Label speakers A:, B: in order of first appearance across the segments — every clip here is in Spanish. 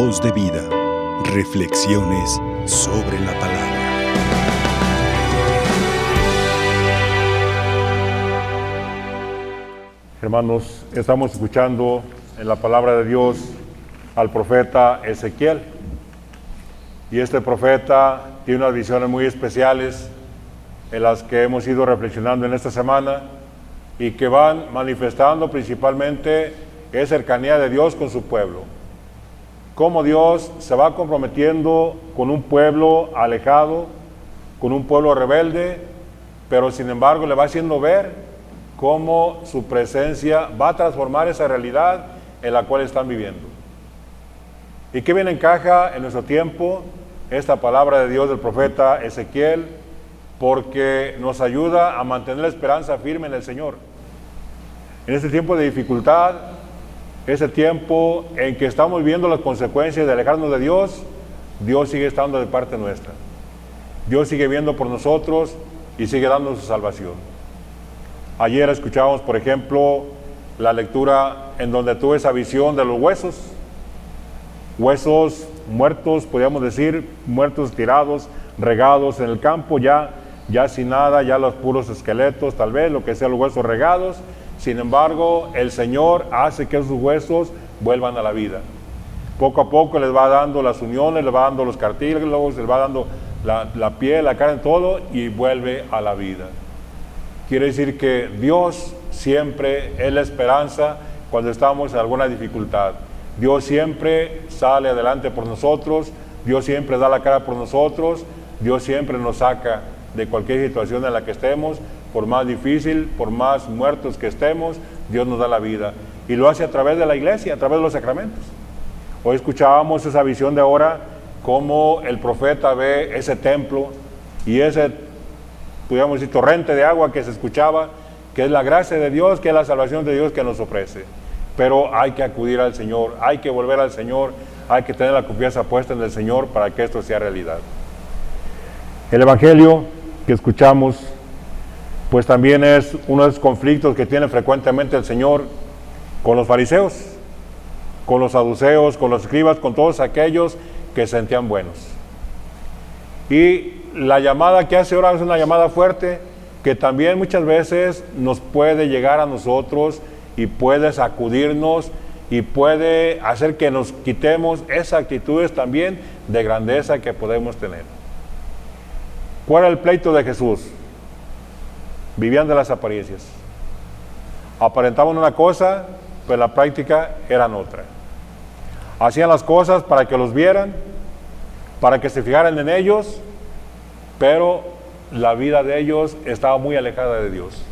A: Voz de vida. Reflexiones sobre la palabra.
B: Hermanos, estamos escuchando en la palabra de Dios al profeta Ezequiel. Y este profeta tiene unas visiones muy especiales en las que hemos ido reflexionando en esta semana y que van manifestando principalmente es cercanía de Dios con su pueblo. Cómo Dios se va comprometiendo con un pueblo alejado, con un pueblo rebelde, pero sin embargo le va haciendo ver cómo su presencia va a transformar esa realidad en la cual están viviendo. ¿Y qué bien encaja en nuestro tiempo esta palabra de Dios del profeta Ezequiel? Porque nos ayuda a mantener la esperanza firme en el Señor. En este tiempo de dificultad, ese tiempo en que estamos viendo las consecuencias de alejarnos de Dios, Dios sigue estando de parte nuestra. Dios sigue viendo por nosotros y sigue dando su salvación. Ayer escuchábamos, por ejemplo, la lectura en donde tuve esa visión de los huesos, huesos muertos, podríamos decir, muertos tirados, regados en el campo, ya, ya sin nada, ya los puros esqueletos, tal vez, lo que sea, los huesos regados, sin embargo, el Señor hace que esos huesos vuelvan a la vida. Poco a poco les va dando las uniones, les va dando los cartílagos, les va dando la, piel, la carne, todo y vuelve a la vida. Quiere decir que Dios siempre es la esperanza cuando estamos en alguna dificultad. Dios siempre sale adelante por nosotros, Dios siempre da la cara por nosotros, Dios siempre nos saca de cualquier situación en la que estemos, por más difícil, por más muertos que estemos, Dios nos da la vida. Y lo hace a través de la iglesia, a través de los sacramentos. Hoy escuchábamos esa visión de ahora, cómo el profeta ve ese templo y ese, pudiéramos decir, torrente de agua que se escuchaba, que es la gracia de Dios, que es la salvación de Dios que nos ofrece. Pero hay que acudir al Señor, hay que volver al Señor, hay que tener la confianza puesta en el Señor para que esto sea realidad. El Evangelio que escuchamos pues también es uno de los conflictos que tiene frecuentemente el Señor con los fariseos, con los saduceos, con los escribas, con todos aquellos que sentían buenos. Y la llamada que hace ahora es una llamada fuerte que también muchas veces nos puede llegar a nosotros y puede sacudirnos y puede hacer que nos quitemos esas actitudes también de grandeza que podemos tener. ¿Cuál era el pleito de Jesús? Vivían de las apariencias. Aparentaban una cosa, pero la práctica eran otra. Hacían las cosas para que los vieran, para que se fijaran en ellos, pero la vida de ellos estaba muy alejada de Dios.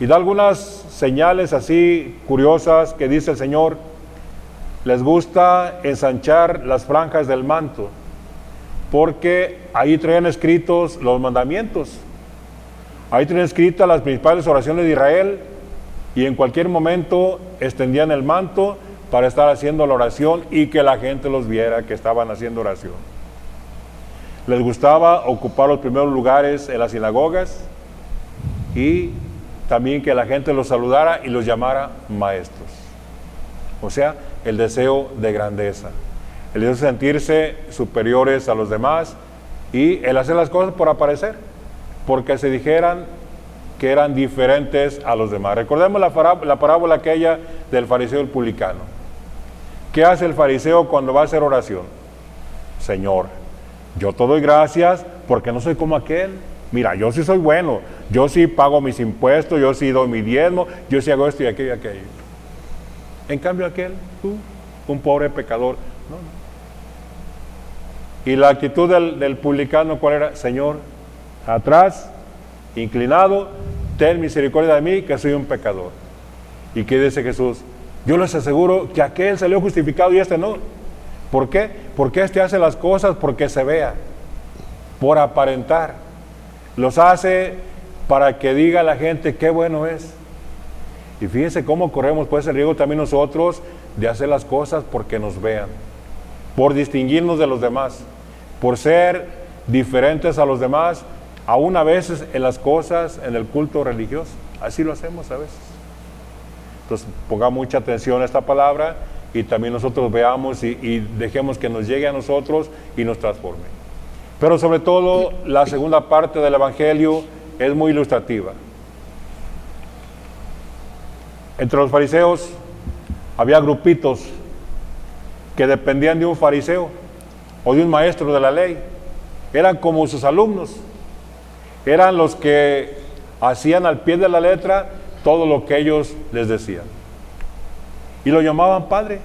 B: Y da algunas señales así curiosas que dice el Señor, les gusta ensanchar las franjas del manto, porque ahí traían escritos los mandamientos. Ahí tienen escritas las principales oraciones de Israel y en cualquier momento extendían el manto para estar haciendo la oración y que la gente los viera que estaban haciendo oración. Les gustaba ocupar los primeros lugares en las sinagogas y también que la gente los saludara y los llamara maestros. O sea, el deseo de grandeza, el deseo de sentirse superiores a los demás y el hacer las cosas por aparecer porque se dijeran que eran diferentes a los demás. Recordemos la, parábola, aquella del fariseo y el publicano. ¿Qué hace el fariseo cuando va a hacer oración? Señor, yo te doy gracias porque no soy como aquel. Mira, yo sí soy bueno, yo sí pago mis impuestos, yo sí doy mi diezmo, yo sí hago esto y aquello y aquello. En cambio aquel, tú, un pobre pecador, Y la actitud del, del publicano, ¿cuál era? Señor, atrás, inclinado, ten misericordia de mí, que soy un pecador. ¿Y qué dice Jesús? Yo les aseguro que aquel salió justificado y este no. ¿Por qué? Porque este hace las cosas porque se vea, por aparentar. Los hace para que diga la gente qué bueno es. Y fíjense cómo corremos pues el riesgo también nosotros de hacer las cosas porque nos vean, por distinguirnos de los demás, por ser diferentes a los demás, aún a veces en las cosas, en el culto religioso. Así lo hacemos a veces. Entonces, ponga mucha atención a esta palabra y también nosotros veamos y, y dejemos que nos llegue a nosotros y nos transforme. Pero sobre todo la segunda parte del Evangelio es muy ilustrativa. Entre los fariseos había grupitos que dependían de un fariseo o de un maestro de la ley. Eran como sus alumnos. Eran los que hacían al pie de la letra todo lo que ellos les decían. Y lo llamaban padre,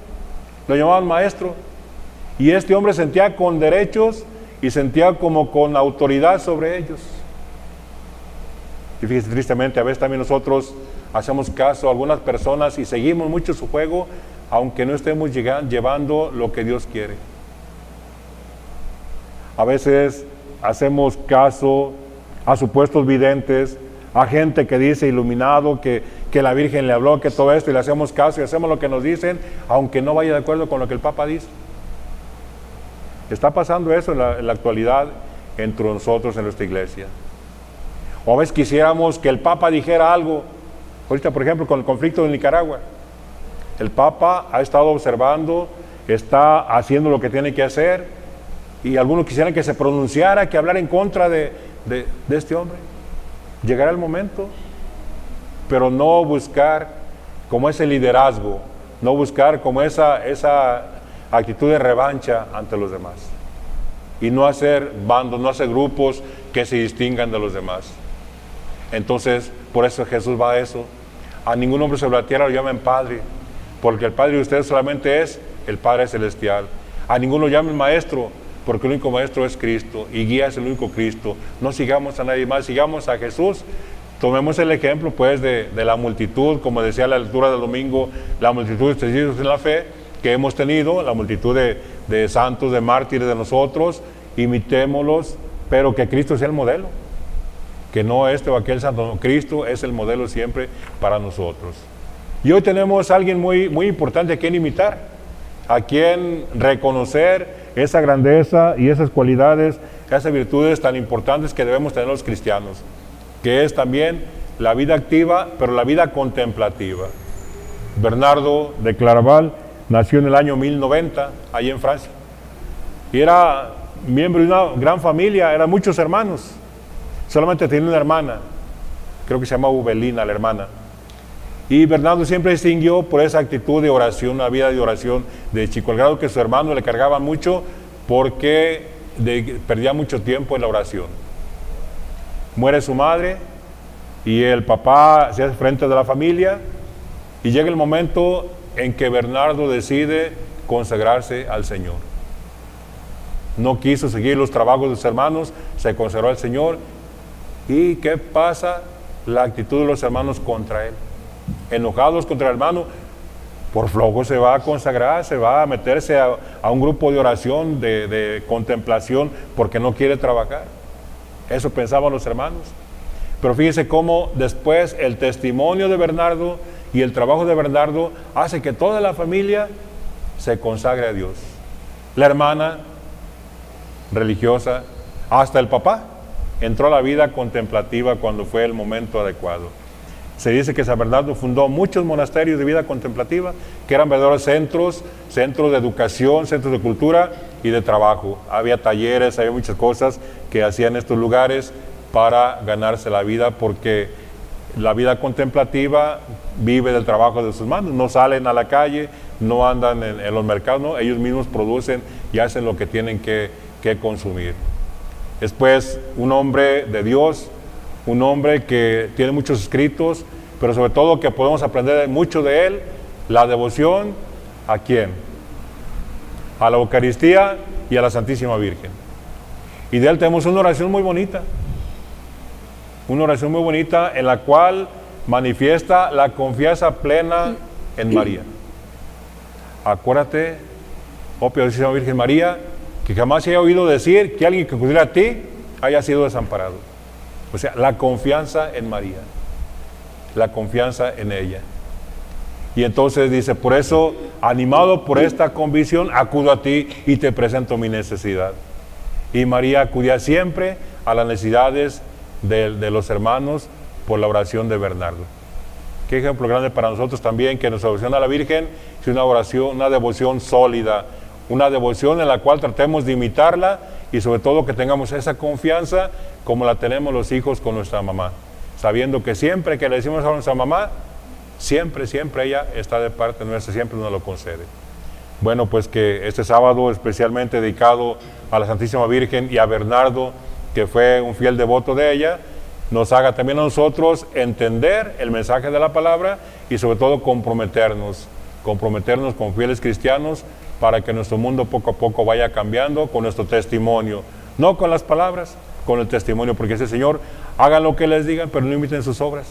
B: lo llamaban maestro. Y este hombre sentía con derechos y sentía como con autoridad sobre ellos. Y fíjese, tristemente, a veces también nosotros hacemos caso a algunas personas y seguimos mucho su juego, aunque no estemos llevando lo que Dios quiere. A veces hacemos caso a supuestos videntes, a gente que dice iluminado, que, que, la Virgen le habló, que todo esto, y le hacemos caso y hacemos lo que nos dicen, aunque no vaya de acuerdo con lo que el Papa dice. Está pasando eso en la, en la actualidad entre nosotros en nuestra iglesia. O a veces quisiéramos que el Papa dijera algo, ahorita por ejemplo con el conflicto de Nicaragua, el Papa ha estado observando, está haciendo lo que tiene que hacer, y algunos quisieran que se pronunciara, que hablara en contra de, de, este hombre. Llegará el momento, pero no buscar como ese liderazgo, no buscar como esa, esa actitud de revancha ante los demás. Y no hacer bandos, no hacer grupos que se distingan de los demás. Entonces, por eso Jesús va a eso. A ningún hombre sobre la tierra lo llamen Padre, porque el Padre de ustedes solamente es el Padre Celestial. A ninguno lo llamen Maestro, porque el único Maestro es Cristo y guía es el único Cristo. No sigamos a nadie más, sigamos a Jesús. Tomemos el ejemplo pues de, la multitud, como decía la lectura del domingo, la multitud de testigos en la fe que hemos tenido, la multitud de, santos, de mártires de nosotros, imitémoslos, pero que Cristo sea el modelo que no este o aquel santo, Cristo es el modelo siempre para nosotros. Y hoy tenemos a alguien muy, muy importante a quien imitar, a quien reconocer esa grandeza y esas cualidades, esas virtudes tan importantes que debemos tener los cristianos, que es también la vida activa, pero la vida contemplativa. Bernardo de Claraval nació en el año 1090, allí en Francia, y era miembro de una gran familia, eran muchos hermanos. Solamente tenía una hermana, creo que se llama Ubelina, la hermana. Y Bernardo siempre distinguió por esa actitud de oración, una vida de oración de chico, al grado que su hermano le cargaba mucho porque perdía mucho tiempo en la oración. Muere su madre y el papá se hace frente de la familia y llega el momento en que Bernardo decide consagrarse al Señor. No quiso seguir los trabajos de sus hermanos, se consagró al Señor ¿Y qué pasa? La actitud de los hermanos contra él. Enojados contra el hermano, por flojo se va a consagrar, se va a meterse a, un grupo de oración, de, de, contemplación, porque no quiere trabajar. Eso pensaban los hermanos. Pero fíjense cómo después el testimonio de Bernardo y el trabajo de Bernardo hace que toda la familia se consagre a Dios. La hermana religiosa, hasta el papá entró a la vida contemplativa cuando fue el momento adecuado. Se dice que San Bernardo fundó muchos monasterios de vida contemplativa, que eran verdaderos centros, centros de educación, centros de cultura y de trabajo. Había talleres, había muchas cosas que hacían estos lugares para ganarse la vida, porque la vida contemplativa vive del trabajo de sus manos. No salen a la calle, no andan en, los mercados, no, ellos mismos producen y hacen lo que tienen que, que consumir. Después, un hombre de Dios, un hombre que tiene muchos escritos, pero sobre todo que podemos aprender mucho de él, la devoción a quién? A la Eucaristía y a la Santísima Virgen. Y de él tenemos una oración muy bonita, una oración muy bonita en la cual manifiesta la confianza plena en María. Acuérdate, oh Piadosísima Virgen María, que jamás se haya oído decir que alguien que acudiera a ti haya sido desamparado. O sea, la confianza en María, la confianza en ella. Y entonces dice, por eso, animado por esta convicción, acudo a ti y te presento mi necesidad. Y María acudía siempre a las necesidades de, los hermanos por la oración de Bernardo. qué ejemplo grande para nosotros también que nuestra devoción a la Virgen es una oración, una devoción sólida, una devoción en la cual tratemos de imitarla y sobre todo que tengamos esa confianza como la tenemos los hijos con nuestra mamá, sabiendo que siempre que le decimos a nuestra mamá, siempre, siempre ella está de parte nuestra, siempre nos lo concede. Bueno, pues que este sábado especialmente dedicado a la Santísima Virgen y a Bernardo, que fue un fiel devoto de ella, nos haga también a nosotros entender el mensaje de la palabra y sobre todo comprometernos, comprometernos con fieles cristianos para que nuestro mundo poco a poco vaya cambiando con nuestro testimonio, no con las palabras, con el testimonio, porque ese Señor, hagan lo que les digan, pero no imiten sus obras,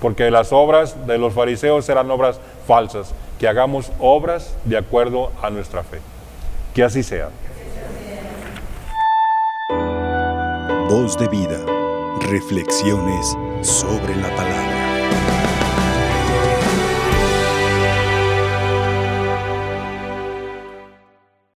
B: porque las obras de los fariseos eran obras falsas, que hagamos obras de acuerdo a nuestra fe. Que así sea.
A: Voz de vida. Reflexiones sobre la palabra.